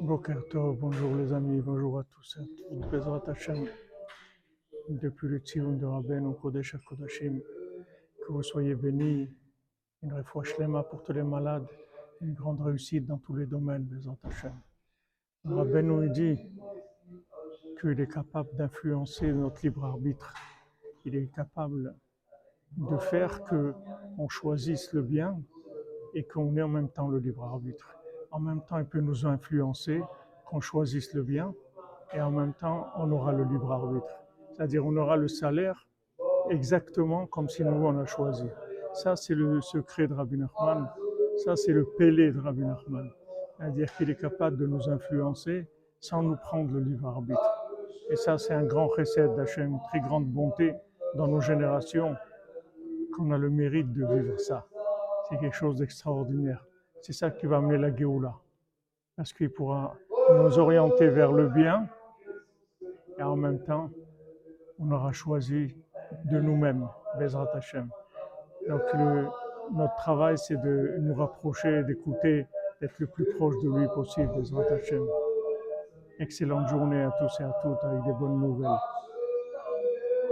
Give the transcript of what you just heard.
Bonjour les amis, bonjour à tous. Bezrat Hashem, depuis le Tzion de Rabben, Kodesh Kodashim, que vous soyez bénis, une réfoua shlema pour tous les malades, une grande réussite dans tous les domaines, Bezrat Hashem. Rabben nous dit qu'il est capable d'influencer notre libre arbitre. Il est capable de faire que on choisisse le bien et qu'on ait en même temps le libre arbitre. En même temps, il peut nous influencer, qu'on choisisse le bien, et en même temps, on aura le libre arbitre. C'est-à-dire, on aura le salaire exactement comme si nous, on a choisi. Ça, c'est le secret de Rabbi Nachman. Ça, c'est le pélé de Rabbi Nachman. C'est-à-dire qu'il est capable de nous influencer sans nous prendre le libre arbitre. Et ça, c'est un grand recette d'Hachem, une très grande bonté dans nos générations, qu'on a le mérite de vivre ça. C'est quelque chose d'extraordinaire. C'est ça qui va amener la Géoula. Parce qu'il pourra nous orienter vers le bien et en même temps, on aura choisi de nous-mêmes, Bezrat Hashem. Donc notre travail, c'est de nous rapprocher, d'écouter, d'être le plus proche de lui possible, Bezrat Hashem. Excellente journée à tous et à toutes avec des bonnes nouvelles.